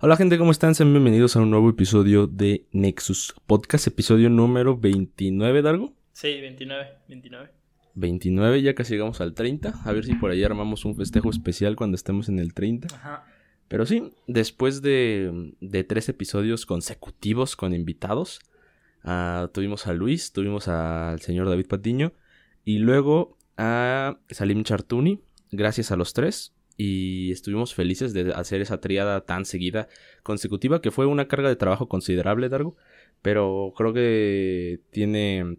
Hola gente, ¿cómo están? Sean bienvenidos a un nuevo episodio de Nexus Podcast, episodio número 29, Dargo. Sí, 29, 29. 29, ya casi llegamos al 30. A ver si por ahí armamos un festejo especial cuando estemos en el 30. Ajá. Pero sí, después de, de tres episodios consecutivos con invitados, ah, tuvimos a Luis, tuvimos al señor David Patiño y luego a Salim Chartuni, gracias a los tres. Y estuvimos felices de hacer esa triada tan seguida, consecutiva, que fue una carga de trabajo considerable, Dargo. Pero creo que tiene.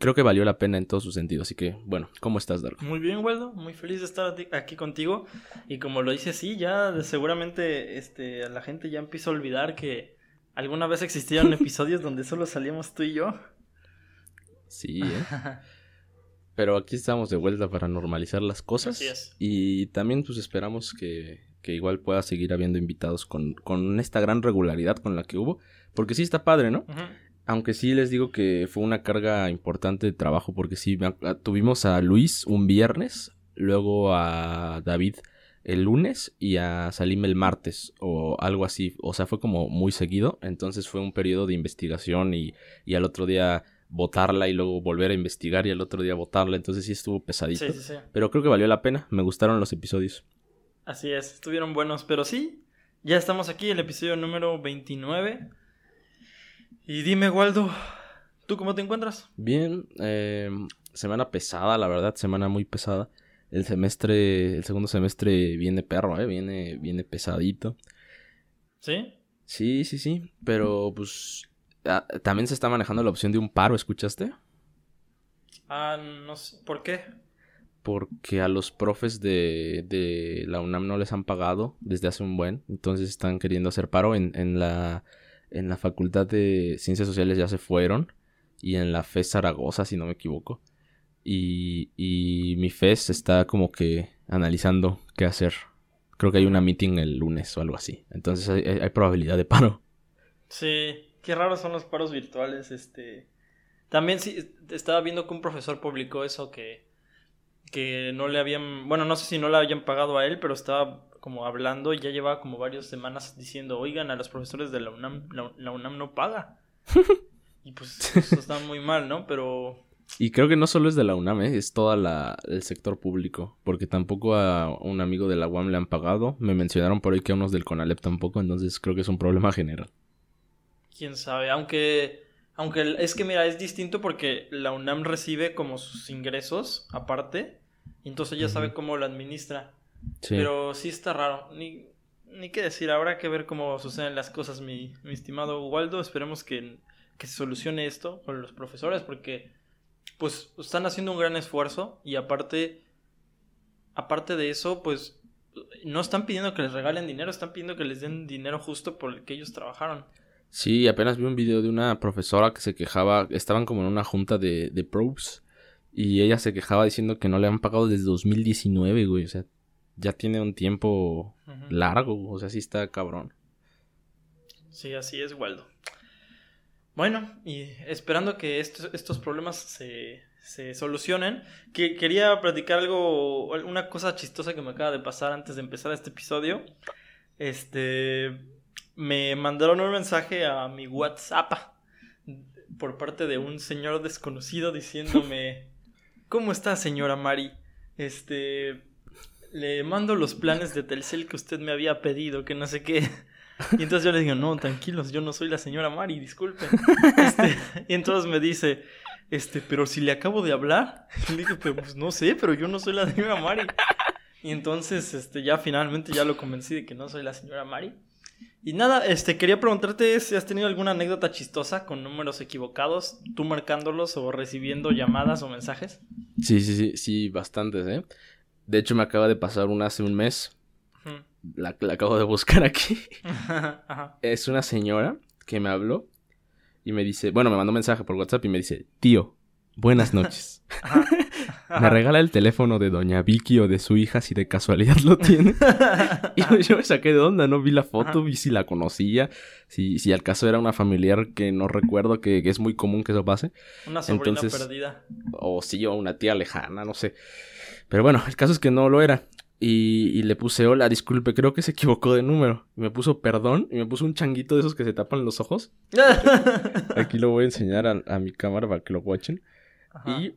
Creo que valió la pena en todos sus sentidos. Así que, bueno, ¿cómo estás, Dargo? Muy bien, Waldo. Muy feliz de estar aquí contigo. Y como lo dices, sí, ya seguramente este, la gente ya empieza a olvidar que alguna vez existieron episodios donde solo salíamos tú y yo. Sí, ¿eh? Pero aquí estamos de vuelta para normalizar las cosas. Así es. Y también pues esperamos que, que igual pueda seguir habiendo invitados con, con esta gran regularidad con la que hubo. Porque sí está padre, ¿no? Aunque sí les digo que fue una carga importante de trabajo porque sí, tuvimos a Luis un viernes, luego a David el lunes y a Salim el martes o algo así. O sea, fue como muy seguido. Entonces fue un periodo de investigación y, y al otro día votarla y luego volver a investigar y al otro día votarla. Entonces sí estuvo pesadito. Sí, sí, sí. Pero creo que valió la pena. Me gustaron los episodios. Así es, estuvieron buenos. Pero sí, ya estamos aquí, el episodio número 29. Y dime, Waldo, ¿tú cómo te encuentras? Bien, eh, semana pesada, la verdad, semana muy pesada. El semestre, el segundo semestre viene perro, eh, viene, viene pesadito. ¿Sí? Sí, sí, sí, pero pues también se está manejando la opción de un paro, ¿escuchaste? Ah, no sé, ¿por qué? Porque a los profes de, de la UNAM no les han pagado desde hace un buen, entonces están queriendo hacer paro en, en la en la Facultad de Ciencias Sociales ya se fueron y en la FES Zaragoza, si no me equivoco. Y, y mi FES está como que analizando qué hacer. Creo que hay una meeting el lunes o algo así. Entonces hay, hay- hay probabilidad de paro. Sí, qué raros son los paros virtuales, este... También sí, estaba viendo que un profesor publicó eso que... Que no le habían... Bueno, no sé si no le habían pagado a él, pero estaba como hablando y ya llevaba como varias semanas diciendo, oigan, a los profesores de la UNAM, la, la UNAM no paga. Y pues eso está muy mal, ¿no? Pero... Y creo que no solo es de la UNAM, ¿eh? es todo el sector público. Porque tampoco a un amigo de la UAM le han pagado. Me mencionaron por ahí que a unos del CONALEP tampoco. Entonces creo que es un problema general. Quién sabe, aunque aunque es que mira, es distinto porque la UNAM recibe como sus ingresos aparte, y entonces ella sabe Ujú. cómo lo administra. Sí. Pero sí está raro, ni ni qué decir, habrá que ver cómo suceden las cosas, mi, mi estimado Waldo, esperemos que, que se solucione esto con los profesores porque pues están haciendo un gran esfuerzo y aparte aparte de eso, pues no están pidiendo que les regalen dinero, están pidiendo que les den dinero justo por el que ellos trabajaron. Sí, apenas vi un video de una profesora que se quejaba, estaban como en una junta de, de probes y ella se quejaba diciendo que no le han pagado desde 2019, güey, o sea, ya tiene un tiempo largo, o sea, sí está cabrón. Sí, así es, Waldo. Bueno, y esperando que estos, estos problemas se, se solucionen, que quería platicar algo, una cosa chistosa que me acaba de pasar antes de empezar este episodio. Este, me mandaron un mensaje a mi WhatsApp por parte de un señor desconocido diciéndome, ¿cómo está señora Mari? Este, le mando los planes de Telcel que usted me había pedido, que no sé qué. Y entonces yo le digo, no, tranquilos, yo no soy la señora Mari, disculpen. Este, y entonces me dice, este, pero si le acabo de hablar. Y le dije, pero pues no sé, pero yo no soy la señora Mari. Y entonces, este, ya finalmente ya lo convencí de que no soy la señora Mari. Y nada, este, quería preguntarte si has tenido alguna anécdota chistosa con números equivocados, tú marcándolos o recibiendo llamadas o mensajes. Sí, sí, sí, sí, bastantes, ¿eh? De hecho, me acaba de pasar una hace un mes, la, la acabo de buscar aquí. Ajá. es una señora que me habló y me dice, bueno, me mandó un mensaje por WhatsApp y me dice, tío, buenas noches. Ajá. Me regala el teléfono de doña Vicky o de su hija si de casualidad lo tiene. Y yo- me saqué de onda, ¿no? Vi la foto, Ajá. vi si la conocía, si, si al caso era una familiar que no recuerdo, que, que es muy común que eso pase. Una sobrina Entonces- perdida. O sí, o una tía lejana, no sé. Pero bueno, el caso es que no lo era. Y, le puse hola, disculpe, creo que se equivocó de número. Y me puso perdón y me puso un changuito de esos que se tapan los ojos. Aquí lo voy a enseñar a, mi cámara para que lo watchen. Y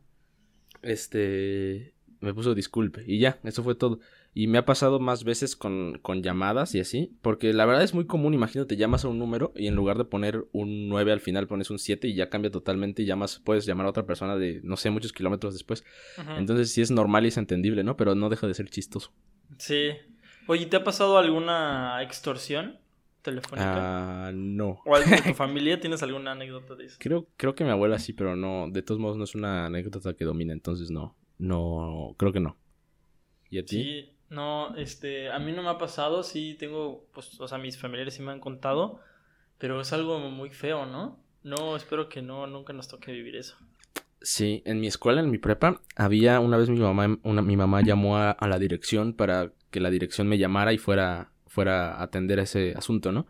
este me puso disculpe. Y ya, eso fue todo. Y me ha pasado más veces con, con, llamadas y así. Porque la verdad es muy común, imagínate, llamas a un número y en lugar de poner un 9 al final pones un 7 y ya cambia totalmente y llamas, puedes llamar a otra persona de, no sé, muchos kilómetros después. Entonces sí es normal y es entendible, ¿no? Pero no deja de ser chistoso. Sí. Oye, ¿te ha pasado alguna extorsión telefónica? Ah, no. ¿O alguien de tu familia? ¿Tienes alguna anécdota de eso? Creo, creo que mi abuela sí, pero no, de todos modos no es una anécdota que domina, entonces no. No, creo que no. ¿Y a ti? Sí, no, este, a mí no me ha pasado, sí tengo, pues, o sea, mis familiares sí me han contado, pero es algo muy feo, ¿no? No, espero que no, nunca nos toque vivir eso. Sí, en mi escuela, en mi prepa, había una vez mi mamá, una, mi mamá llamó a, la dirección para que la dirección me llamara y fuera, fuera a atender ese asunto, ¿no?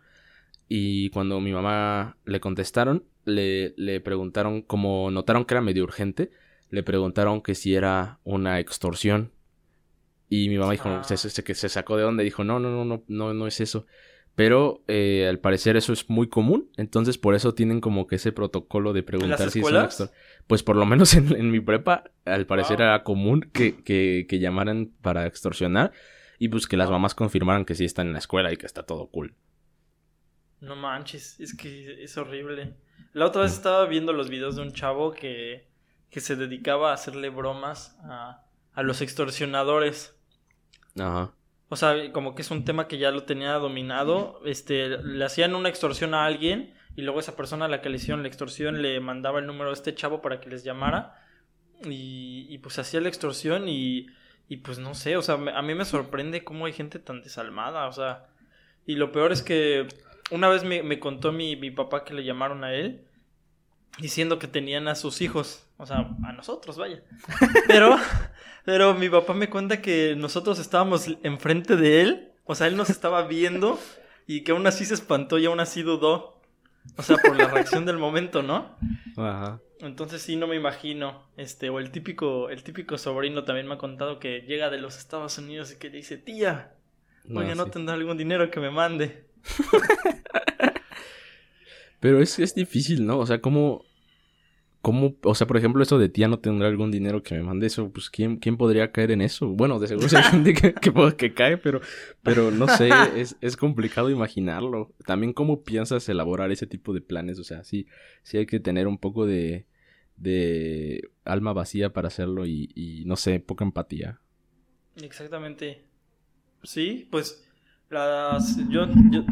Y cuando mi mamá le contestaron, le, le preguntaron, como notaron que era medio urgente, le preguntaron que si era una extorsión y mi mamá dijo, ah. se, se, sacó de dónde, dijo, no, no, no, no, no, no es eso. Pero eh, al parecer eso es muy común, entonces por eso tienen como que ese protocolo de preguntar si es una Pues por lo menos en, mi prepa, al parecer era común que, que, que, llamaran para extorsionar y pues que las mamás confirmaran que sí están en la escuela y que está todo cool. No manches, es que es horrible. La otra vez mm. estaba viendo los videos de un chavo que, que se dedicaba a hacerle bromas a, a los extorsionadores. Ajá. O sea, como que es un tema que ya lo tenía dominado. Este, le hacían una extorsión a alguien y luego esa persona a la que le hicieron la extorsión le mandaba el número de este chavo para que les llamara. Y, y pues hacía la extorsión y, y pues no sé, o sea, a mí me sorprende cómo hay gente tan desalmada, o sea. Y lo peor es que una vez me, me contó mi, mi papá que le llamaron a él diciendo que tenían a sus hijos, o sea, a nosotros, vaya. Pero, pero mi papá me cuenta que nosotros estábamos enfrente de él, o sea, él nos estaba viendo y que aún así se espantó y aún así dudó. O sea, por la reacción del momento, ¿no? Ajá. Entonces sí no me imagino, este, o el típico, el típico sobrino también me ha contado que llega de los Estados Unidos y que le dice, tía, oye, no, tendrá algún dinero que me mande. Pero es, es difícil, ¿no? O sea, ¿cómo, ¿Cómo, o sea, por ejemplo, eso de tía no tendrá algún dinero que me mande eso? Pues, ¿quién, quién podría caer en eso? Bueno, de seguro hay gente que, que, cae, pero, pero no sé, es, es, complicado imaginarlo. También, ¿cómo piensas elaborar ese tipo de planes? O sea, sí, sí hay que tener un poco de, de alma vacía para hacerlo y, y no sé, poca empatía. Exactamente. Sí, pues yo,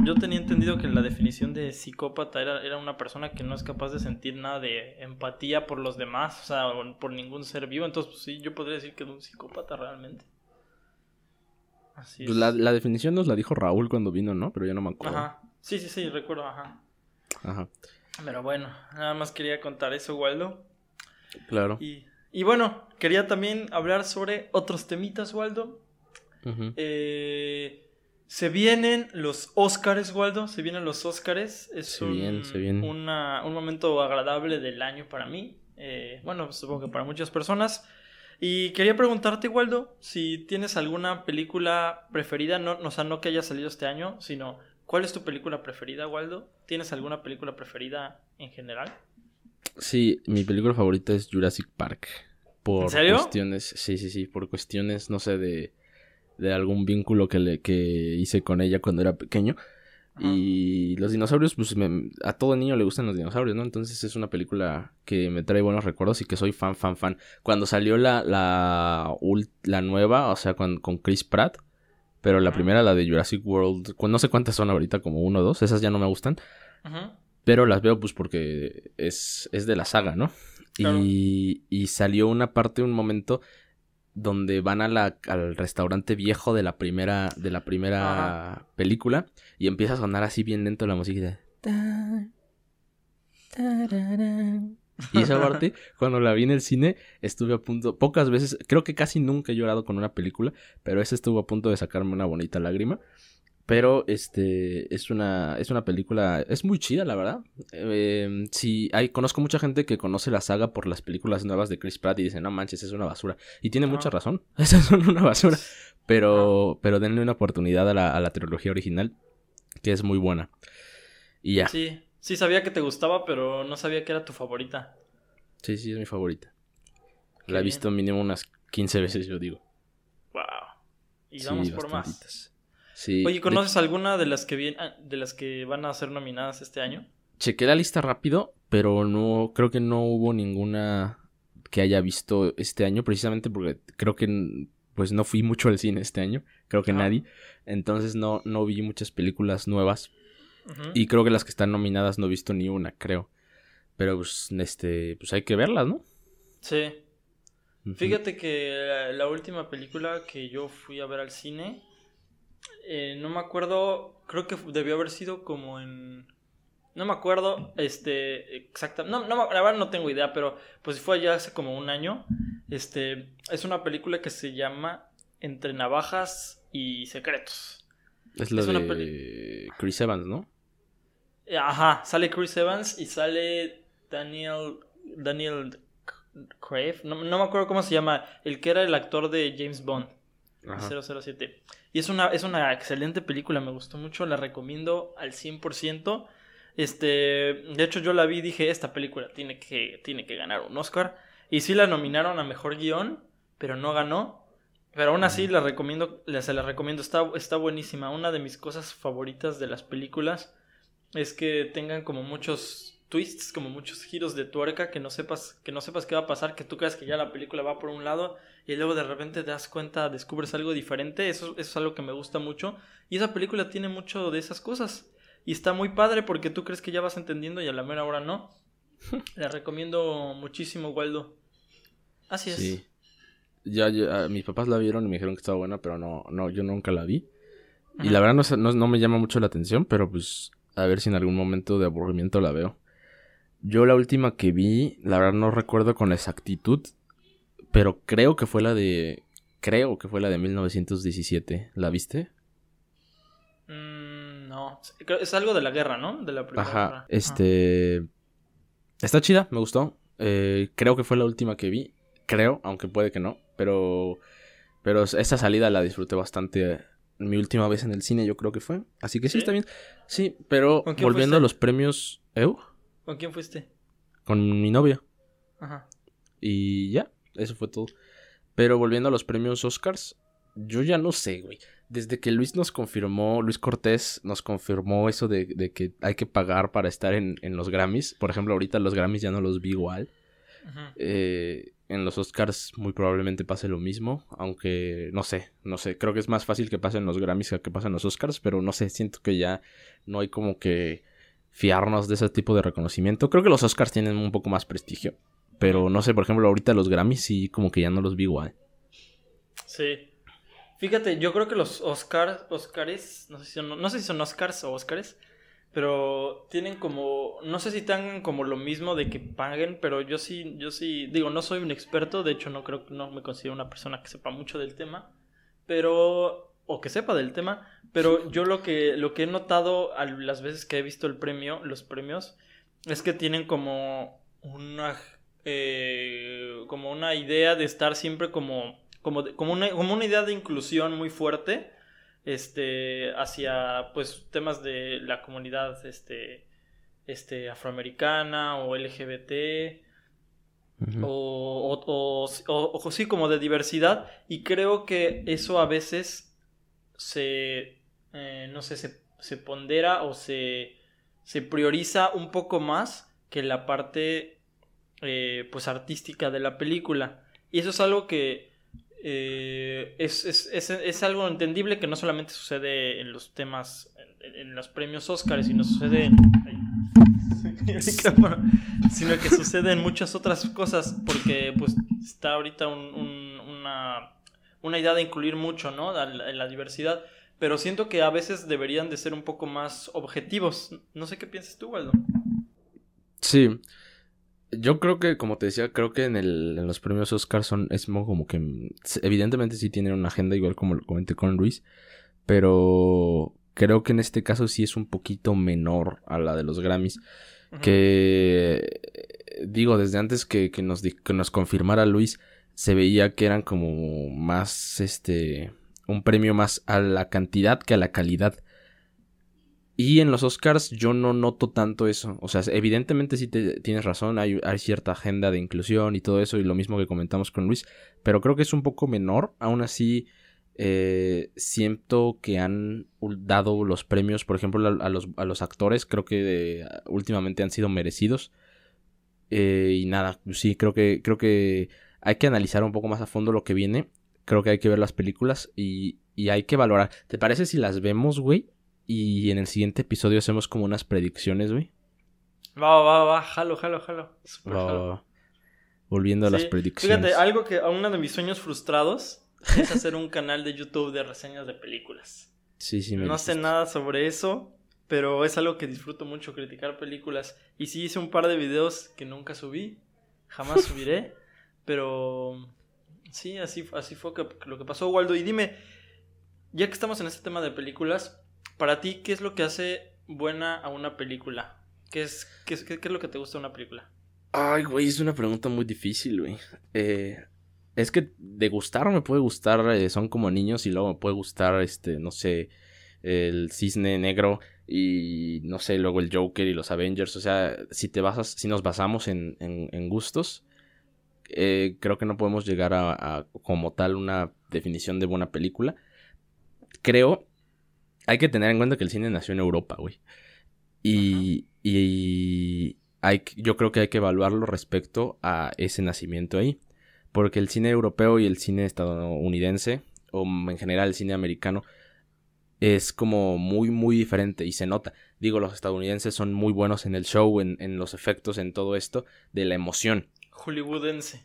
yo, tenía entendido que la definición de psicópata era, era una persona que no es capaz de sentir nada de empatía por los demás, o sea, por ningún ser vivo. Entonces, pues, sí, yo podría decir que es un psicópata realmente. Así pues La, la, definición nos la dijo Raúl cuando vino, ¿no? Pero yo no me acuerdo. Ajá. Sí, sí, sí, recuerdo, ajá. Ajá. Pero bueno, nada más quería contar eso, Waldo. Claro. Y, y bueno, quería también hablar sobre otros temitas, Waldo. eh, se vienen los Óscares, Waldo. Se vienen los Óscares. Es un, un momento agradable del año para mí. Eh, bueno, supongo que para muchas personas. Y quería preguntarte, Waldo, si tienes alguna película preferida, no, o sea, no que haya salido este año, sino ¿cuál es tu película preferida, Waldo? ¿Tienes alguna película preferida en general? Sí, mi película favorita es Jurassic Park. Por ¿En serio? cuestiones, sí, sí, sí, por cuestiones, no sé, de de algún vínculo que, le, que hice con ella cuando era pequeño. Y los dinosaurios, pues a todo niño le gustan los dinosaurios, ¿no? Entonces es una película que me trae buenos recuerdos y que soy fan, fan, fan. Cuando salió la, la, la nueva, o sea, con, con Chris Pratt, pero la primera, la de Jurassic World, no sé cuántas son ahorita, como uno o dos, esas ya no me gustan. Pero las veo pues porque es, es de la saga, ¿no? Y, y salió una parte, un momento donde van a la, al restaurante viejo de la primera, de la primera película y empieza a sonar así bien lento la música. Y esa parte, cuando la vi en el cine, estuve a punto, pocas veces, creo que casi nunca he llorado con una película, pero esa estuvo a punto de sacarme una bonita lágrima. Pero este es una, es una película, es muy chida, la verdad. Eh, sí, hay, conozco mucha gente que conoce la saga por las películas nuevas de Chris Pratt y dice, no manches, es una basura. Y tiene mucha razón, esas son una basura. Pero, pero denle una oportunidad a la, a la trilogía original, que es muy buena. Y ya. Sí, sí sabía que te gustaba, pero no sabía que era tu favorita. Sí, sí, es mi favorita. la he visto mínimo unas 15 veces, yo digo. Wow. Y vamos por más. Oye, ¿conoces alguna de las que ah, de las que van a ser nominadas este año? Chequé la lista rápido, pero no creo que no hubo ninguna que haya visto este año, precisamente porque creo que pues no fui mucho al cine este año, creo que nadie, entonces no, no vi muchas películas nuevas y creo que las que están nominadas no he visto ni una, creo, pero pues este pues hay que verlas, ¿no? Sí. Fíjate que la última película que yo fui a ver al cine eh, no me acuerdo, creo que debió haber sido como en... No me acuerdo, este, exacta, no, no, la verdad no tengo idea, pero pues fue ya hace como un año. Este, es una película que se llama Entre Navajas y Secretos. Es la de Chris Evans, ¿no? Eh, ajá, sale Chris Evans y sale Daniel, Daniel Crave, no, no me acuerdo cómo se llama, el que era el actor de James Bond. 007. Y es una, es una excelente película, me gustó mucho, la recomiendo al 100%. Este, de hecho yo la vi y dije, esta película tiene que, tiene que ganar un Oscar. Y sí la nominaron a Mejor Guión, pero no ganó. Pero aún así la recomiendo, se la recomiendo, está, está buenísima. Una de mis cosas favoritas de las películas es que tengan como muchos twists, como muchos giros de tuerca, que no sepas, que no sepas qué va a pasar, que tú creas que ya la película va por un lado y luego de repente te das cuenta, descubres algo diferente, eso, eso es algo que me gusta mucho. Y esa película tiene mucho de esas cosas. Y está muy padre porque tú crees que ya vas entendiendo y a la mera hora no. La recomiendo muchísimo, Waldo. Así es. Sí. Ya, ya, mis papás la vieron y me dijeron que estaba buena, pero no, no, yo nunca la vi. Y la verdad no, no, me llama mucho la atención, pero pues a ver si en algún momento de aburrimiento la veo. Yo la última que vi, la verdad no recuerdo con exactitud, pero creo que fue la de. Creo que fue la de 1917. ¿La viste? Mm, no. Es algo de la guerra, ¿no? De la primera Ajá. Este. Está chida, me gustó. Eh, creo que fue la última que vi. Creo, aunque puede que no. Pero. Pero esa salida la disfruté bastante. Mi última vez en el cine, yo creo que fue. Así que sí, está bien. Sí, pero volviendo a los premios. ¿Eu? ¿Con quién fuiste? Con mi novia. Ajá. Y ya. Eso fue todo. Pero volviendo a los premios Oscars, yo ya no sé, güey. Desde que Luis nos confirmó, Luis Cortés nos confirmó eso de, que hay que pagar para estar en, los Grammys. Por ejemplo, ahorita los Grammys ya no los vi igual. Eh, en los Oscars muy probablemente pase lo mismo, aunque no sé, no sé, creo que es más fácil que pasen los Grammys que que pasen los Oscars, pero no sé, siento que ya no hay como que fiarnos de ese tipo de reconocimiento. Creo que los Oscars tienen un poco más prestigio. Pero no sé, por ejemplo, ahorita los Grammys sí como que ya no los vi igual. Sí. Fíjate, yo creo que los Oscars, Oscars, no sé si son, no sé si son Oscars o Oscars, pero tienen como, no sé si tengan como lo mismo de que paguen, pero yo sí, yo sí, digo, no soy un experto, de hecho no creo no me considero una persona que sepa mucho del tema, pero, o que sepa del tema, pero yo lo que, lo que he notado a las veces que he visto el premio, los premios, es que tienen como una eh, como una idea de estar siempre como, como, como, una, como una idea de inclusión muy fuerte este, hacia pues temas de la comunidad este, este, afroamericana o LGBT. o, o, o, sí, como de diversidad. Y creo que eso a veces se, eh, no sé, se, se, pondera o se, se prioriza un poco más que la parte eh, pues artística de la película. Y eso es algo que eh, es, es, es, es, algo entendible que no solamente sucede en los temas, en, los premios Oscars, sino sucede en... sino que sucede en muchas otras cosas porque pues está ahorita una, una idea de incluir mucho, ¿no? En la diversidad, pero siento que a veces deberían de ser un poco más objetivos. No sé qué piensas tú, Waldo. Sí, yo creo que, como te decía, creo que en, el, en los premios Oscar son, es como que, evidentemente sí tienen una agenda, igual como lo comenté con Luis, pero creo que en este caso sí es un poquito menor a la de los Grammys. Que digo, desde antes que, nos, que nos confirmara Luis, se veía que eran como más, este, un premio más a la cantidad que a la calidad. Y en los Oscars yo no noto tanto eso. O sea, evidentemente sí tienes razón, hay, cierta agenda de inclusión y todo eso, y lo mismo que comentamos con Luis, pero creo que es un poco menor. Aún así, eh, siento que han dado los premios, por ejemplo, a, los, a los, actores, creo que últimamente han sido merecidos. Eh, y nada, sí, creo que, creo que hay que analizar un poco más a fondo lo que viene. Creo que hay que ver las películas y, y hay que valorar. ¿Te parece si las vemos, güey? Y en el siguiente episodio hacemos como unas predicciones, güey. Va, va, va, jalo, jalo, jalo. Volviendo a las predicciones. Fíjate, algo que a uno de mis sueños frustrados es hacer un canal de YouTube de reseñas de películas. Sí, sí, me No sé nada sobre eso, pero es algo que disfruto mucho, criticar películas. Y sí hice un par de videos que nunca subí, jamás subiré, pero sí, así, así fue lo que pasó, Waldo. Y dime, ya que estamos en este tema de películas, para ti, ¿qué es lo que hace buena a una película? ¿Qué es, qué, qué, qué es lo que te gusta de una película? Ay, güey, es una pregunta muy difícil, güey. Eh, es que de gustar me puede gustar, eh, son como niños y luego me puede gustar, este, no sé, el cisne negro y no sé, luego el Joker y los Avengers. O sea, si te basas, si nos basamos en, en, gustos, eh, creo que no podemos llegar a, como tal una definición de buena película. Creo, hay que tener en cuenta que el cine nació en Europa, güey. Y, y hay, yo creo que hay que evaluarlo respecto a ese nacimiento ahí porque el cine europeo y el cine estadounidense, o en general el cine americano, es como muy, muy diferente y se nota. Digo, los estadounidenses son muy buenos en el show, en, en los efectos, en todo esto, de la emoción. Hollywoodense.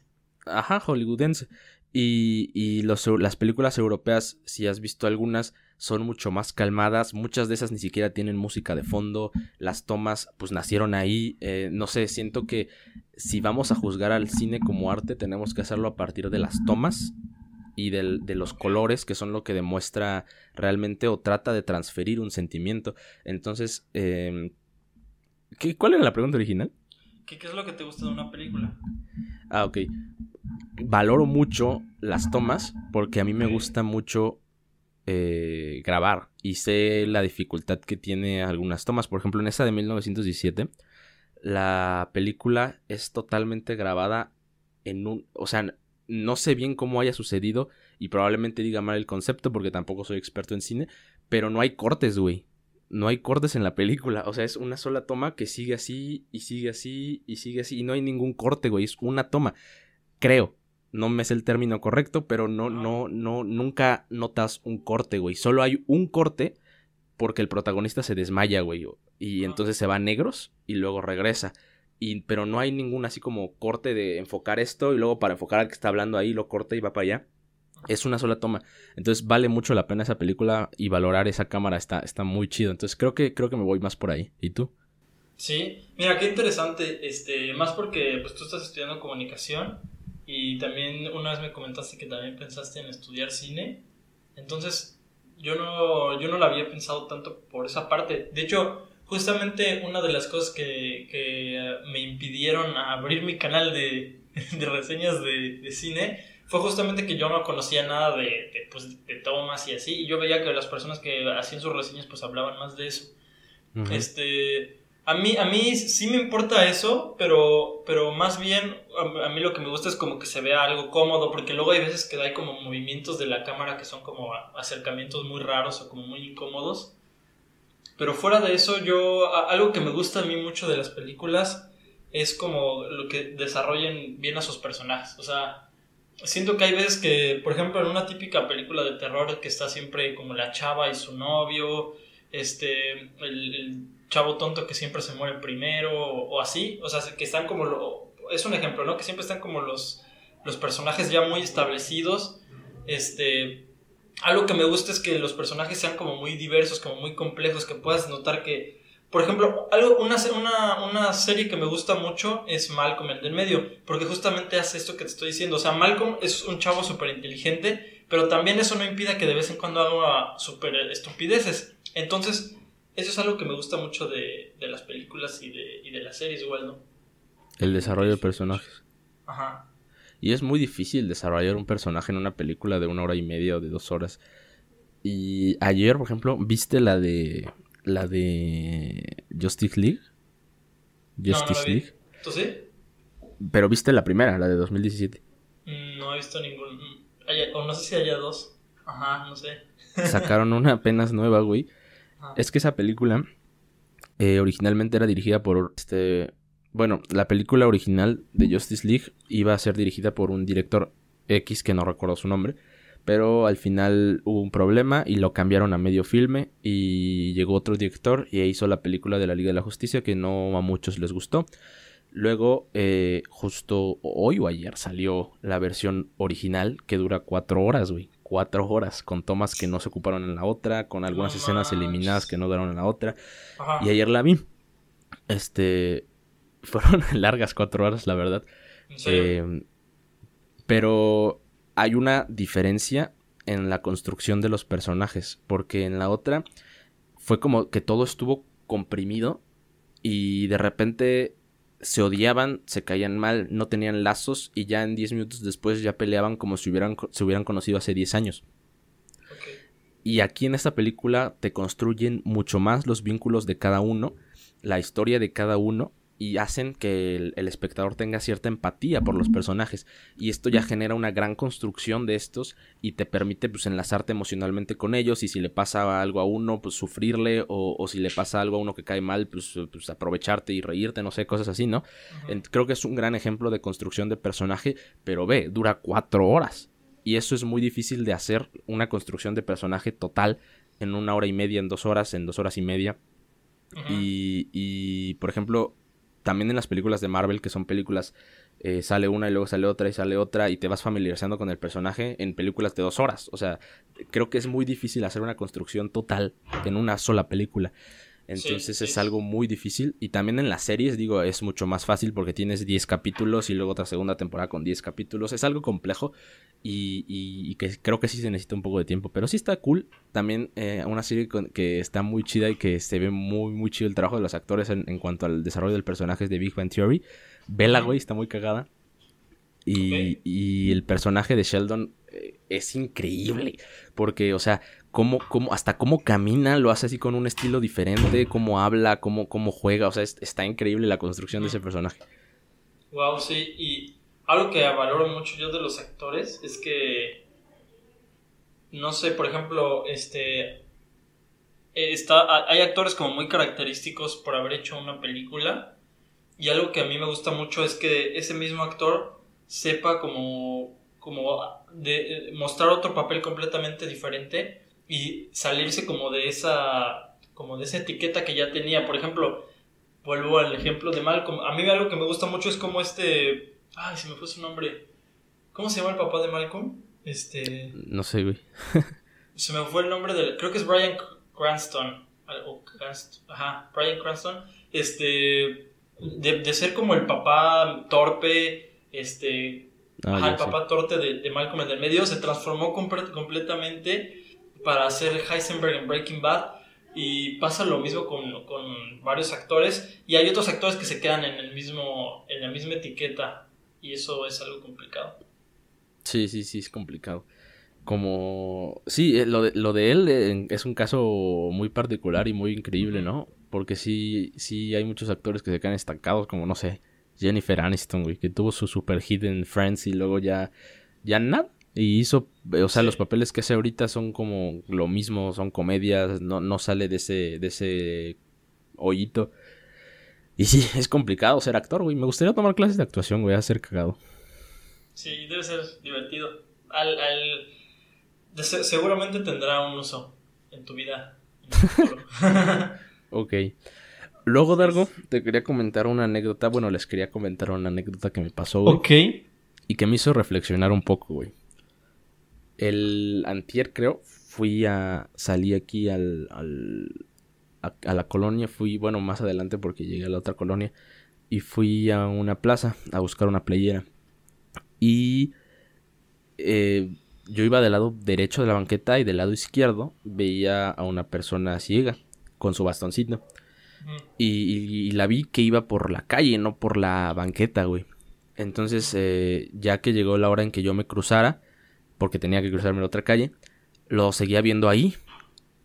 Ajá, hollywoodense. Y, y los, las películas europeas, si has visto algunas, son mucho más calmadas. Muchas de esas ni siquiera tienen música de fondo. Las tomas, pues nacieron ahí. Eh, no sé, siento que si vamos a juzgar al cine como arte, tenemos que hacerlo a partir de las tomas y del, de los colores, que son lo que demuestra realmente o trata de transferir un sentimiento. Entonces, eh, ¿qué, ¿cuál era la pregunta original? ¿Qué, ¿Qué es lo que te gusta de una película? Ah, ok. Valoro mucho las tomas porque a mí me gusta mucho eh, grabar y sé la dificultad que tiene algunas tomas. Por ejemplo, en esa de 1917, la película es totalmente grabada en un... O sea, no sé bien cómo haya sucedido y probablemente diga mal el concepto porque tampoco soy experto en cine, pero no hay cortes, güey. No hay cortes en la película, o sea, es una sola toma que sigue así y sigue así y sigue así y no hay ningún corte, güey, es una toma. Creo, no me sé el término correcto, pero no, no, no, nunca notas un corte, güey. Solo hay un corte porque el protagonista se desmaya, güey. Y entonces se va a negros y luego regresa. Y, pero no hay ningún así como corte de enfocar esto y luego para enfocar al que está hablando ahí lo corta y va para allá. Es una sola toma. Entonces vale mucho la pena esa película y valorar esa cámara está, está muy chido. Entonces creo que, creo que me voy más por ahí. ¿Y tú? Sí, mira, qué interesante. Este, más porque pues tú estás estudiando comunicación y también una vez me comentaste que también pensaste en estudiar cine. Entonces, yo no, yo no lo había pensado tanto por esa parte. De hecho, justamente una de las cosas que, que me impidieron abrir mi canal de, de reseñas de, de, cine fue justamente que yo no conocía nada de, de, pues, de tomas y así. Y yo veía que las personas que hacían sus reseñas pues hablaban más de eso. Este a mí, a mí sí me importa eso, pero, pero más bien a, mí lo que me gusta es como que se vea algo cómodo, porque luego hay veces que hay como movimientos de la cámara que son como acercamientos muy raros o como muy incómodos. Pero fuera de eso, yo, algo que me gusta a mí mucho de las películas es como lo que desarrollen bien a sus personajes. O sea, siento que hay veces que, por ejemplo, en una típica película de terror que está siempre como la chava y su novio, este, chavo tonto que siempre se muere primero o, así, o sea, que están como lo, es un ejemplo, ¿no? Que siempre están como los los personajes ya muy establecidos, este algo que me gusta es que los personajes sean como muy diversos, como muy complejos, que puedas notar que por ejemplo, algo, una, una, una, serie que me gusta mucho es Malcolm, el del medio, porque justamente hace esto que te estoy diciendo. O sea, Malcolm es un chavo súper inteligente, pero también eso no impide que de vez en cuando haga super estupideces. Entonces, eso es algo que me gusta mucho de, de las películas y de, y de las series, igual, ¿no? El desarrollo de personajes. Ajá. Y es muy difícil desarrollar un personaje en una película de una hora y media o de dos horas. Y ayer, por ejemplo, ¿viste la de. la de. Justice League? Justice no, League. ¿Tú sí? Pero viste la primera, la de 2017. Mm, no he visto ningún. O no sé si haya dos. Ajá, no sé. Sacaron una apenas nueva, güey. Es que esa película eh, originalmente era dirigida por este bueno, la película original de Justice League iba a ser dirigida por un director X que no recuerdo su nombre, pero al final hubo un problema y lo cambiaron a medio filme y llegó otro director y hizo la película de la Liga de la Justicia que no a muchos les gustó. Luego, eh, justo hoy o ayer salió la versión original que dura cuatro horas, güey. Cuatro horas, con tomas que no se ocuparon en la otra, con algunas escenas eliminadas que no duraron en la otra. Y ayer la vi. Este, fueron largas cuatro horas, la verdad. Eh, pero hay una diferencia en la construcción de los personajes, porque en la otra fue como que todo estuvo comprimido y de repente se odiaban, se caían mal, no tenían lazos y ya en 10 minutos después ya peleaban como si hubieran, se hubieran conocido hace 10 años. Y aquí en esta película te construyen mucho más los vínculos de cada uno, la historia de cada uno y hacen que el, espectador tenga cierta empatía por los personajes. Y esto ya genera una gran construcción de estos y te permite pues enlazarte emocionalmente con ellos. Y si le pasa algo a uno pues sufrirle o, si le pasa algo a uno que cae mal pues, pues aprovecharte y reírte no sé cosas así no creo que es un gran ejemplo de construcción de personaje pero ve dura cuatro horas. Y eso es muy difícil de hacer una construcción de personaje total en una hora y media en dos horas en dos horas y media. Y, y por ejemplo también en las películas de Marvel, que son películas, eh, sale una y luego sale otra y sale otra y te vas familiarizando con el personaje en películas de dos horas. O sea, creo que es muy difícil hacer una construcción total en una sola película. Entonces es algo muy difícil. Y también en las series, digo, es mucho más fácil porque tienes 10 capítulos y luego otra segunda temporada con 10 capítulos. Es algo complejo y, que creo que sí se necesita un poco de tiempo. Pero sí está cool. También eh, una serie que está muy chida y que se ve muy, muy chido el trabajo de los actores en, cuanto al desarrollo del personaje de Big Bang Theory. Bella, güey, está muy cagada. Y, y el personaje de Sheldon eh, es increíble. Porque, o sea, cómo, cómo, hasta cómo camina, lo hace así con un estilo diferente, cómo habla, cómo, cómo juega. O sea, está increíble la construcción de ese personaje. Wow, sí. Y algo que valoro mucho yo de los actores es que. No sé, por ejemplo, este. Está, hay actores como muy característicos por haber hecho una película. Y algo que a mí me gusta mucho es que ese mismo actor sepa como como de mostrar otro papel completamente diferente y salirse como de esa como de esa etiqueta que ya tenía. Por ejemplo, vuelvo al ejemplo de Malcolm. A mí algo que me gusta mucho es como este, ay, se me fue su nombre. ¿Cómo se llama el papá de Malcolm? Este No sé, güey. se me fue el nombre del creo que es Brian Cranston. ajá, Brian Cranston. Este de, de ser como el papá torpe, este Ah, el papá torte de, Malcolm en el medio se transformó completamente para hacer Heisenberg en Breaking Bad. Y pasa lo mismo con, con, varios actores. Y hay otros actores que se quedan en, el mismo, en la misma etiqueta. Y eso es algo complicado. Sí, sí, sí, es complicado. Como... Sí, eh, lo de, lo de él eh, es un caso muy particular y muy increíble, ¿no? Porque sí, sí hay muchos actores que se quedan estancados, como no sé, Jennifer Aniston, güey, que tuvo su super hit en Friends y luego ya, ya nada. Y hizo, o sea, los papeles que hace ahorita son como lo mismo, son comedias, no, no sale de ese, de ese hoyito. Y sí, es complicado ser actor, güey. Me gustaría tomar clases de actuación, güey, a ser cagado. Sí, debe ser divertido. Al, al... seguramente tendrá un uso en tu vida. ok. Luego, Dargo, te quería comentar una anécdota. Bueno, les quería comentar una anécdota que me pasó, güey. Ok. Y que me hizo reflexionar un poco, güey. El antier, creo, fui a... Salí aquí al... a, la colonia. Fui, bueno, más adelante porque llegué a la otra colonia. Y fui a una plaza a buscar una playera. Y... Eh, yo iba del lado derecho de la banqueta y del lado izquierdo veía a una persona ciega con su bastoncito. Y, la vi que iba por la calle, no por la banqueta, güey. Entonces, eh, ya que llegó la hora en que yo me cruzara, porque tenía que cruzarme la otra calle, lo seguía viendo ahí.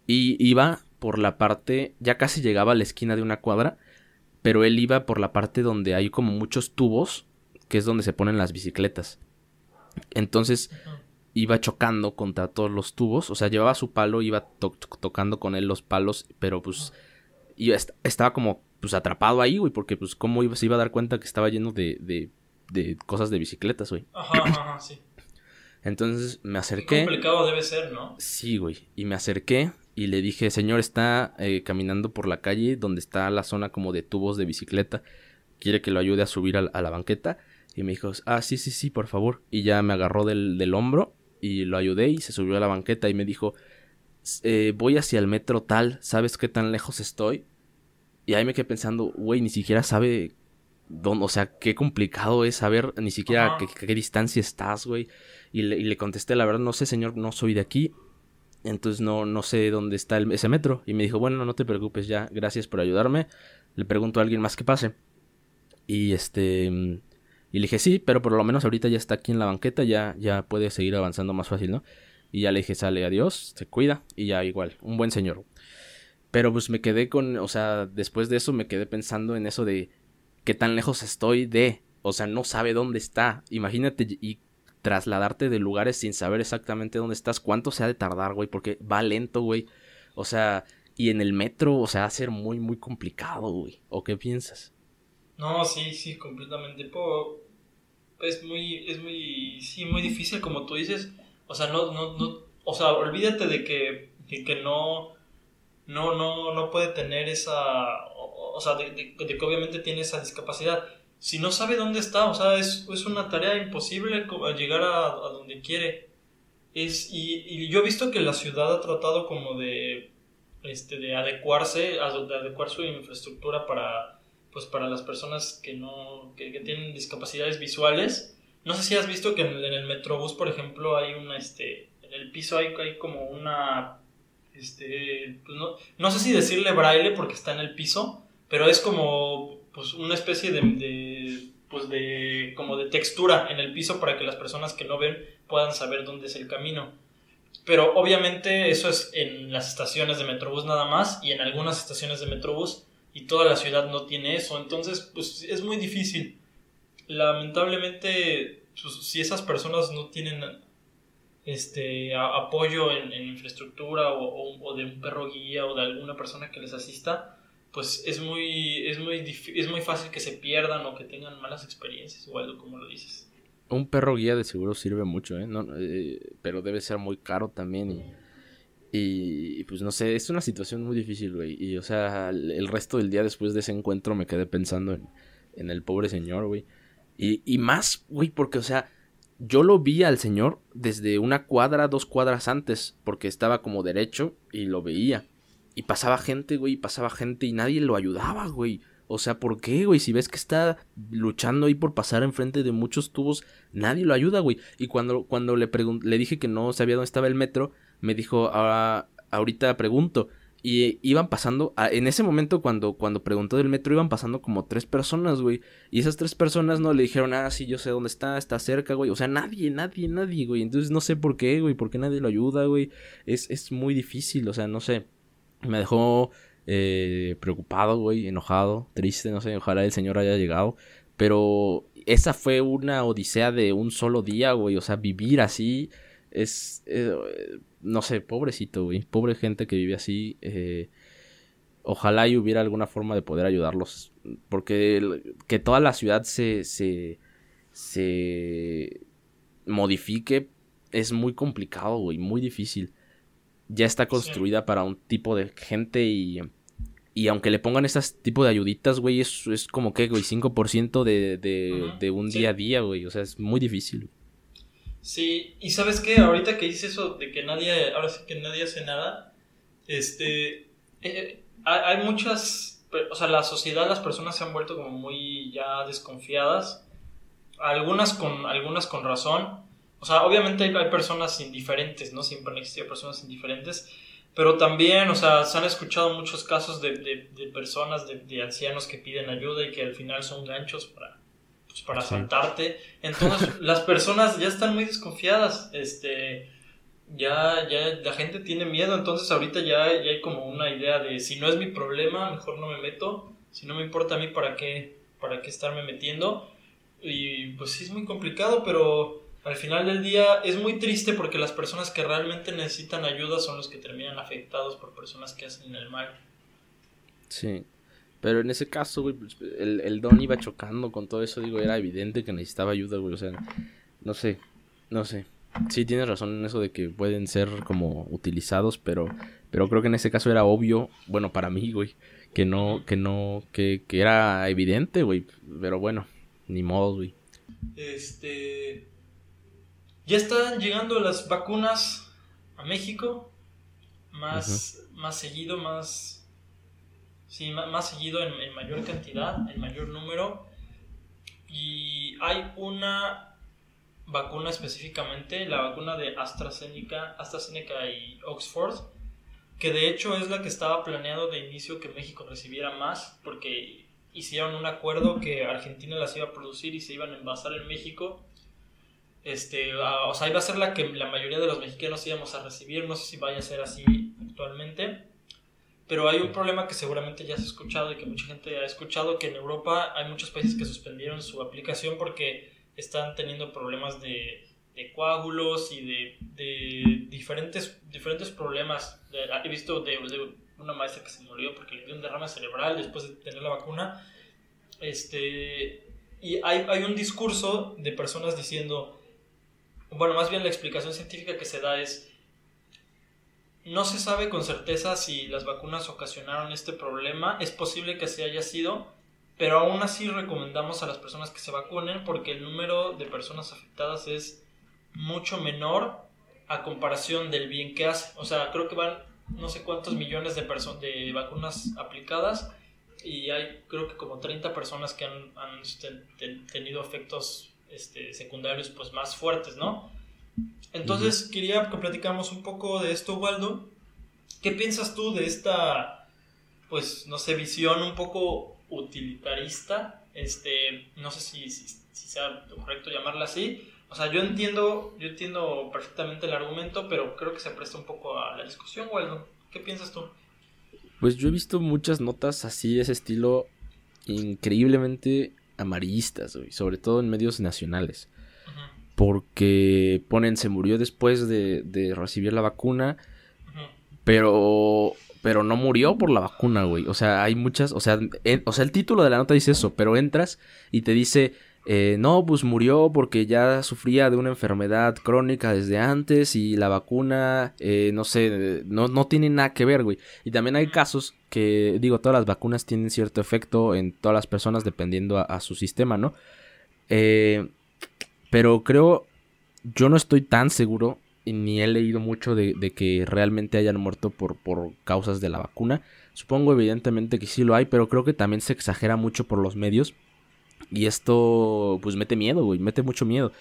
Y iba por la parte, ya casi llegaba a la esquina de una cuadra, pero él iba por la parte donde hay como muchos tubos, que es donde se ponen las bicicletas. Entonces, iba chocando contra todos los tubos, o sea, llevaba su palo, iba tocando con él los palos, pero pues y estaba como pues atrapado ahí, güey, porque pues cómo iba, se iba a dar cuenta que estaba lleno de, de, de cosas de bicicletas, güey. Ajá, ajá, sí. Entonces me acerqué. Qué complicado debe ser, ¿no? Sí, güey. Y me acerqué y le dije, señor, está eh, caminando por la calle donde está la zona como de tubos de bicicleta. ¿Quiere que lo ayude a subir a, la banqueta? Y me dijo, ah, sí, sí, sí, por favor. Y ya me agarró del, del hombro y lo ayudé y se subió a la banqueta y me dijo, eh, voy hacia el metro tal, ¿sabes qué tan lejos estoy? Y ahí me quedé pensando, güey, ni siquiera sabe dónde, o sea, qué complicado es saber ni siquiera qué, qué, distancia estás, güey. Y le, y le, contesté, la verdad, no sé, señor, no soy de aquí. Entonces no, no sé dónde está ese metro. Y me dijo, bueno, no te preocupes ya, gracias por ayudarme. Le pregunto a alguien más que pase. Y este... Y le dije, sí, pero por lo menos ahorita ya está aquí en la banqueta, ya, ya puede seguir avanzando más fácil, ¿no? Y ya le dije, sale, adiós, se cuida. Y ya igual, un buen señor. Pero pues me quedé con, o sea, después de eso me quedé pensando en eso de qué tan lejos estoy de, o sea, no sabe dónde está. Imagínate y trasladarte de lugares sin saber exactamente dónde estás, cuánto se ha de tardar, güey, porque va lento, güey. O sea, y en el metro, o sea, va a ser muy, muy complicado, güey. ¿O qué piensas? No, sí, sí, completamente. Es muy, es muy, sí, muy difícil, como tú dices o sea, no, no, no, o sea, olvídate de que, que no, no, no, no puede tener esa, o, sea, de, que obviamente tiene esa discapacidad. Si no sabe dónde está, o sea, es, es una tarea imposible llegar a, a donde quiere. Es, y, y, yo he visto que la ciudad ha tratado como de, este, de adecuarse, de adecuar su infraestructura para, pues, para las personas que, no, que, que tienen discapacidades visuales no sé si has visto que en, el Metrobús, por ejemplo, hay una, este, en el piso hay, hay como una, este, pues no, no, sé si decirle braille porque está en el piso, pero es como, pues, una especie de, pues, de, como de textura en el piso para que las personas que no ven puedan saber dónde es el camino. Pero obviamente eso es en las estaciones de Metrobús nada más y en algunas estaciones de Metrobús y toda la ciudad no tiene eso, entonces, pues, es muy difícil lamentablemente, pues, si esas personas no tienen este apoyo en, infraestructura o, de un perro guía o de alguna persona que les asista, pues es muy, es muy, es muy fácil que se pierdan o que tengan malas experiencias, igual como lo dices. Un perro guía de seguro sirve mucho, ¿eh? ¿eh? pero debe ser muy caro también y, y, pues no sé, es una situación muy difícil, güey. Y o sea, el, resto del día después de ese encuentro me quedé pensando en, en el pobre señor, güey. Y, más, güey, porque, o sea, yo lo vi al señor desde una cuadra, dos cuadras antes, porque estaba como derecho y lo veía. Y pasaba gente, güey, pasaba gente y nadie lo ayudaba, güey. O sea, ¿por qué, güey? Si ves que está luchando ahí por pasar enfrente de muchos tubos, nadie lo ayuda, güey. Y cuando, cuando le, le dije que no sabía dónde estaba el metro, me dijo, ahora, ahorita pregunto. Y iban pasando, en ese momento cuando, cuando preguntó del metro, iban pasando como tres personas, güey. Y esas tres personas no le dijeron, ah, sí, yo sé dónde está, está cerca, güey. O sea, nadie, nadie, nadie, güey. Entonces no sé por qué, güey, por qué nadie lo ayuda, güey. Es, es muy difícil, o sea, no sé. Me dejó eh, preocupado, güey, enojado, triste, no sé, ojalá el señor haya llegado. Pero esa fue una odisea de un solo día, güey. O sea, vivir así es... Eh, no sé, pobrecito, güey. Pobre gente que vive así. Eh, ojalá y hubiera alguna forma de poder ayudarlos. Porque que toda la ciudad se, se, se modifique es muy complicado, güey. Muy difícil. Ya está construida para un tipo de gente y... Y aunque le pongan ese tipo de ayuditas, güey, es, es como que, güey, 5% de, de, de un día a día, güey. O sea, es muy difícil. Sí, y sabes qué, ahorita que dices eso de que nadie, ahora sí que nadie hace nada, este, eh, hay muchas, o sea, la sociedad, las personas se han vuelto como muy ya desconfiadas, algunas con, algunas con razón, O sea, obviamente hay, personas indiferentes, ¿no? Siempre han existido personas indiferentes, pero también, o sea, se han escuchado muchos casos de, de, personas, de, ancianos que piden ayuda y que al final son ganchos para, pues, para asaltarte. Entonces, las personas ya están muy desconfiadas, este ya, ya la gente tiene miedo, entonces ahorita ya, ya hay como una idea de si no es mi problema, mejor no me meto, si no me importa a mí, ¿para qué, para qué estarme metiendo? Y pues sí es muy complicado, pero al final del día es muy triste porque las personas que realmente necesitan ayuda son los que terminan afectados por personas que hacen el mal. Sí. Pero en ese caso, güey, pues, el, el don iba chocando con todo eso, digo, era evidente que necesitaba ayuda, güey, o sea, no sé, no sé. Sí, tienes razón en eso de que pueden ser como utilizados, pero, pero creo que en ese caso era obvio, bueno, para mí, güey, que no, que no, que, que era evidente, güey, pero bueno, ni modo, güey. Este, ya están llegando las vacunas a México, más, más seguido, más, sí, más, seguido en, en mayor cantidad, en mayor número, y hay una vacuna específicamente, la vacuna de AstraZeneca, AstraZeneca y Oxford, que de hecho es la que estaba planeado de inicio que México recibiera más, porque hicieron un acuerdo que Argentina las iba a producir y se iban a envasar en México. Este, o sea, iba a ser la que la mayoría de los mexicanos íbamos a recibir, no sé si vaya a ser así actualmente. Pero hay un problema que seguramente ya has escuchado y que mucha gente ha escuchado, que en Europa hay muchos países que suspendieron su aplicación porque están teniendo problemas de, de coágulos y de, de, diferentes, diferentes problemas. he visto de, una maestra que se murió porque le dio un derrame cerebral después de tener la vacuna. Este, y hay, hay un discurso de personas diciendo, bueno, más bien la explicación científica que se da es, no se sabe con certeza si las vacunas ocasionaron este problema, es posible que se haya sido, pero aún así recomendamos a las personas que se vacunen porque el número de personas afectadas es mucho menor a comparación del bien que hace. O sea, creo que van no sé cuántos millones de, de vacunas aplicadas y hay creo que como 30 personas que han, tenido efectos este, secundarios pues más fuertes, ¿no? Entonces quería que platicamos un poco de esto, Waldo. ¿Qué piensas tú de esta, pues, no sé, visión un poco utilitarista, este, no sé si, si, sea correcto llamarla así. O sea, yo entiendo, yo entiendo perfectamente el argumento, pero creo que se presta un poco a la discusión, o ¿Qué piensas tú? Pues yo he visto muchas notas así de ese estilo increíblemente amarillistas, sobre todo en medios nacionales. Porque ponen se murió después de, de recibir la vacuna, pero pero no murió por la vacuna, güey. O sea, hay muchas, o sea, o sea, el título de la nota dice eso, pero entras y te dice, eh, no, pues murió porque ya sufría de una enfermedad crónica desde antes y la vacuna, eh, no sé, no, no tiene nada que ver, güey. Y también hay casos que, digo, todas las vacunas tienen cierto efecto en todas las personas dependiendo a, su sistema, ¿no? Eh, pero creo, yo no estoy tan seguro ni he leído mucho de, que realmente hayan muerto por, por causas de la vacuna. Supongo evidentemente que sí lo hay, pero creo que también se exagera mucho por los medios. Y esto pues mete miedo, güey, mete mucho miedo.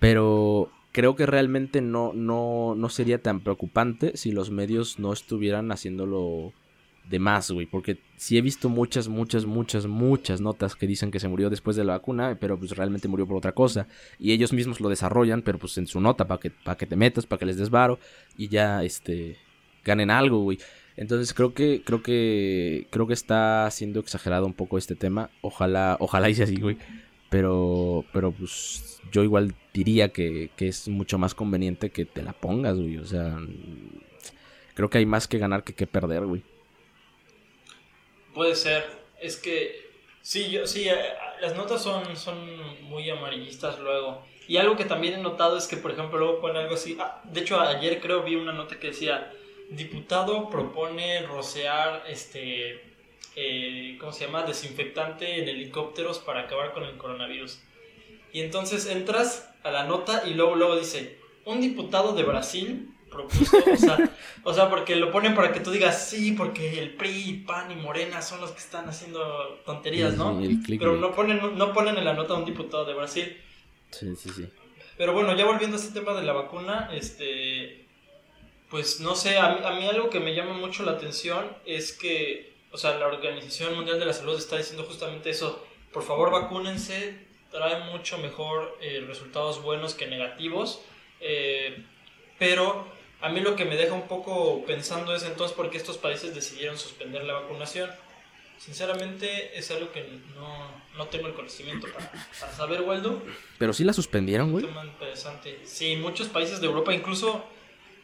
Pero creo que realmente no, no, no sería tan preocupante si los medios no estuvieran haciéndolo de más, güey. Porque sí he visto muchas, muchas, muchas, muchas notas que dicen que se murió después de la vacuna, pero pues realmente murió por otra cosa. Y ellos mismos lo desarrollan, pero pues en su nota, para que, para que te metas, para que les desvaro y ya, este, ganen algo, güey. Entonces creo que, creo que, creo que está siendo exagerado un poco este tema. Ojalá, ojalá sea así, güey. Pero, pero pues yo igual diría que, que es mucho más conveniente que te la pongas, güey. O sea, creo que hay más que ganar que que perder, güey. Puede ser. Es que sí, yo sí, eh, las notas son, son muy amarillistas luego. Y algo que también he notado es que, por ejemplo, luego pone algo así. Ah, de hecho, ayer creo vi una nota que decía: Diputado propone rocear este. Eh, ¿Cómo se llama? Desinfectante en helicópteros para acabar con el coronavirus. Y entonces entras a la nota y luego, luego dice: Un diputado de Brasil propuso, o sea, o sea, porque lo ponen para que tú digas, sí, porque el PRI, PAN y Morena son los que están haciendo tonterías, ¿no? Pero no ponen, no ponen en la nota a un diputado de Brasil. Sí, sí, sí. Pero bueno, ya volviendo a este tema de la vacuna, este, pues no sé, a mí, a mí algo que me llama mucho la atención es que, o sea, la Organización Mundial de la Salud está diciendo justamente eso, por favor vacúnense, trae mucho mejor eh, resultados buenos que negativos, eh, pero a mí lo que me deja un poco pensando es entonces por qué estos países decidieron suspender la vacunación. Sinceramente es algo que no, tengo el conocimiento para, saber, Waldo. Pero sí la suspendieron, güey. interesante. Sí, muchos países de Europa, incluso,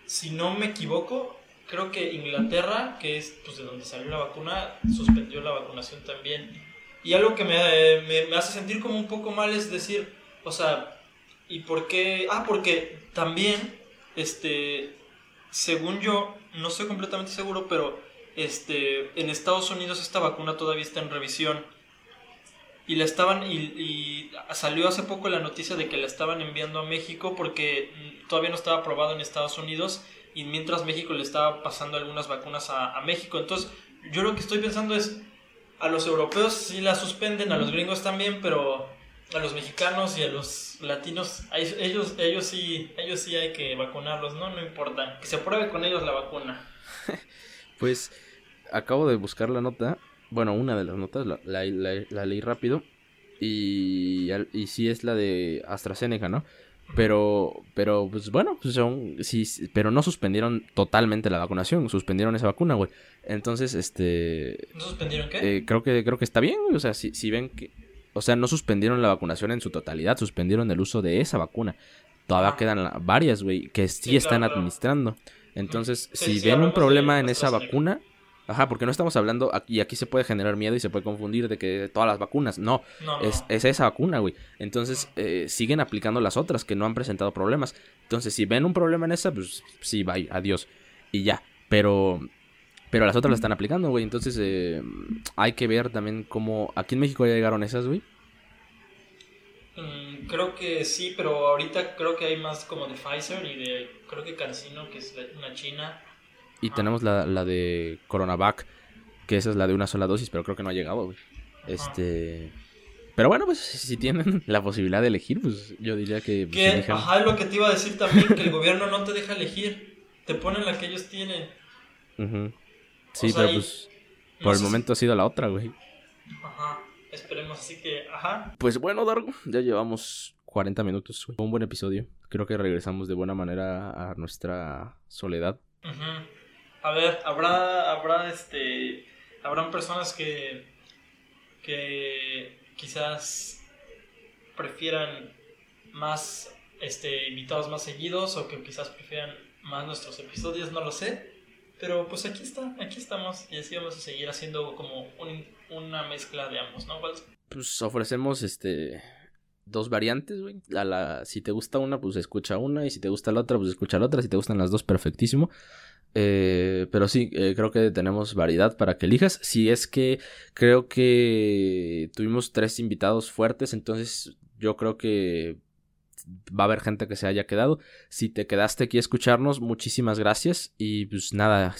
si no me equivoco, creo que Inglaterra, que es pues, de donde salió la vacuna, suspendió la vacunación también. Y algo que me, me, hace sentir como un poco mal es decir, o sea, ¿y por qué? Ah, porque también, este, según yo, no estoy completamente seguro, pero este, en Estados Unidos esta vacuna todavía está en revisión. Y la estaban, y, salió hace poco la noticia de que la estaban enviando a México porque todavía no estaba aprobado en Estados Unidos y mientras México le estaba pasando algunas vacunas a, México. Entonces, yo lo que estoy pensando es, a los europeos sí la suspenden, a los gringos también, pero a los mexicanos y a los latinos, ellos, ellos, sí, ellos sí hay que vacunarlos, ¿no? No importa, que se pruebe con ellos la vacuna. pues acabo de buscar la nota, bueno, una de las notas, la, la, leí rápido, y, y sí es la de AstraZeneca, ¿no? Pero, pero, pues bueno, pues son, sí, pero no suspendieron totalmente la vacunación, suspendieron esa vacuna, güey. Entonces, este... ¿No suspendieron qué? Eh, creo que, creo que está bien, o sea, si, si ven que o sea, no suspendieron la vacunación en su totalidad, suspendieron el uso de esa vacuna. Todavía ah. quedan varias, güey, que sí, están administrando. Entonces, si ven un problema en esa vacuna, ajá, porque no estamos hablando, y aquí se puede generar miedo y se puede confundir de que todas las vacunas, no, Es, esa vacuna, güey. Entonces, eh, siguen aplicando las otras que no han presentado problemas. Entonces, si ven un problema en esa, pues sí, bye, adiós. Y ya. Pero pero las otras las están aplicando, güey. Entonces eh, hay que ver también cómo... Aquí en México ya llegaron esas, güey. Mm, creo que sí, pero ahorita creo que hay más como de Pfizer y de... Creo que CanSino, que es una china. Y tenemos la, la, de Coronavac, que esa es la de una sola dosis, pero creo que no ha llegado, güey. Este... Pero bueno, pues si tienen la posibilidad de elegir, pues yo diría que... Pues, que ajá, lo que te iba a decir también, que el gobierno no te deja elegir. Te ponen la que ellos tienen. Ajá. Sí, pero pues por el momento ha sido la otra, güey. Ajá, esperemos así que, ajá. Pues bueno, Dargo, ya llevamos 40 minutos, güey. Un buen episodio. Creo que regresamos de buena manera a nuestra soledad. Ajá. A ver, habrá, habrá, este, habrán personas que, que quizás prefieran más, este, invitados más seguidos o que quizás prefieran más nuestros episodios, no lo sé. Pero pues aquí está, aquí estamos y así vamos a seguir haciendo como una mezcla de ambos, ¿no, Pues ofrecemos este dos variantes, güey. la, si te gusta una, pues escucha una. Y si te gusta la otra, pues escucha la otra. Si te gustan las dos, perfectísimo. Eh, pero sí, eh, creo que tenemos variedad para que elijas. Si es que creo que tuvimos tres invitados fuertes, entonces yo creo que va a haber gente que se haya quedado. Si te quedaste aquí a escucharnos, muchísimas gracias. Y pues nada,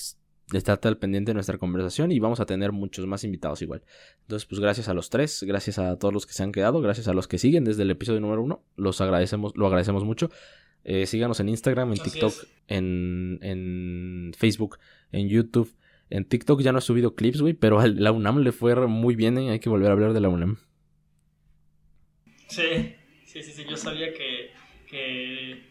estate al pendiente de nuestra conversación y vamos a tener muchos más invitados igual. Entonces, pues gracias a los tres, gracias a todos los que se han quedado, gracias a los que siguen desde el episodio número uno. Los agradecemos, lo agradecemos mucho. Eh, síganos en Instagram, en TikTok, en, en Facebook, en YouTube. En TikTok ya no he subido clips, güey, pero a la UNAM le fue muy bien, ¿eh? hay que volver a hablar de la UNAM. Sí, Sí, sí, sí, yo sabía que, que,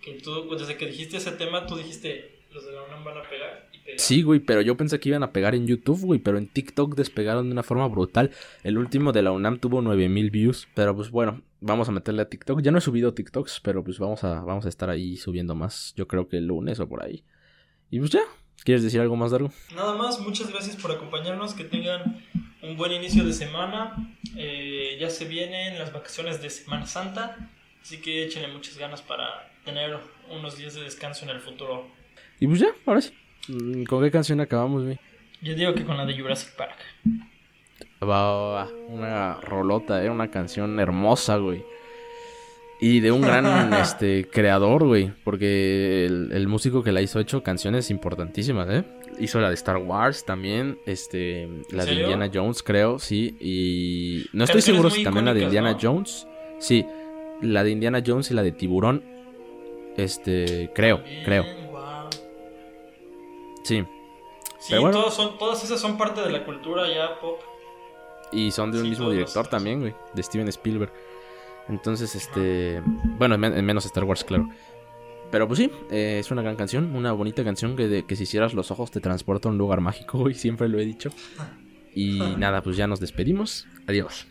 que tú, desde que dijiste ese tema, tú dijiste, los de la UNAM van a pegar. Y Sí, güey, pero yo pensé que iban a pegar en YouTube, güey, pero en TikTok despegaron de una forma brutal. El último de la UNAM tuvo 9000 views, pero pues bueno, vamos a meterle a TikTok. Ya no he subido TikToks, pero pues vamos a, vamos a estar ahí subiendo más, yo creo que el lunes o por ahí. Y pues ya, ¿quieres decir algo más, largo? Nada más, muchas gracias por acompañarnos, que tengan un buen inicio de semana. Eh, ya se vienen las vacaciones de Semana Santa, así que échenle muchas ganas para tener unos días de descanso en el futuro. Y pues ya, ahora sí. Mm, ¿Con qué canción acabamos, güey? Yo digo que con la de Jurassic Park. Va, una rolota, ¿eh? Una canción hermosa, güey. Y de un gran este, creador, güey. Porque el, el, músico que la hizo ha hecho canciones importantísimas, ¿eh? hizo la de Star Wars también, este, la de Indiana Jones, creo, sí, y no estoy seguro si también la de Indiana Jones, sí, la de Indiana Jones y la de Tiburón. Este, creo, creo. Sí. Sí, todos son, todas esas son parte de la cultura ya pop. Y son de un mismo director también, güey, de Steven Spielberg. Entonces, este, bueno, en menos Star Wars, claro. Pero pues sí, eh, es una gran canción, una bonita canción que, que si hicieras los ojos te transporta a un lugar mágico, güey, siempre lo he dicho. Y nada, pues ya nos despedimos. Adiós.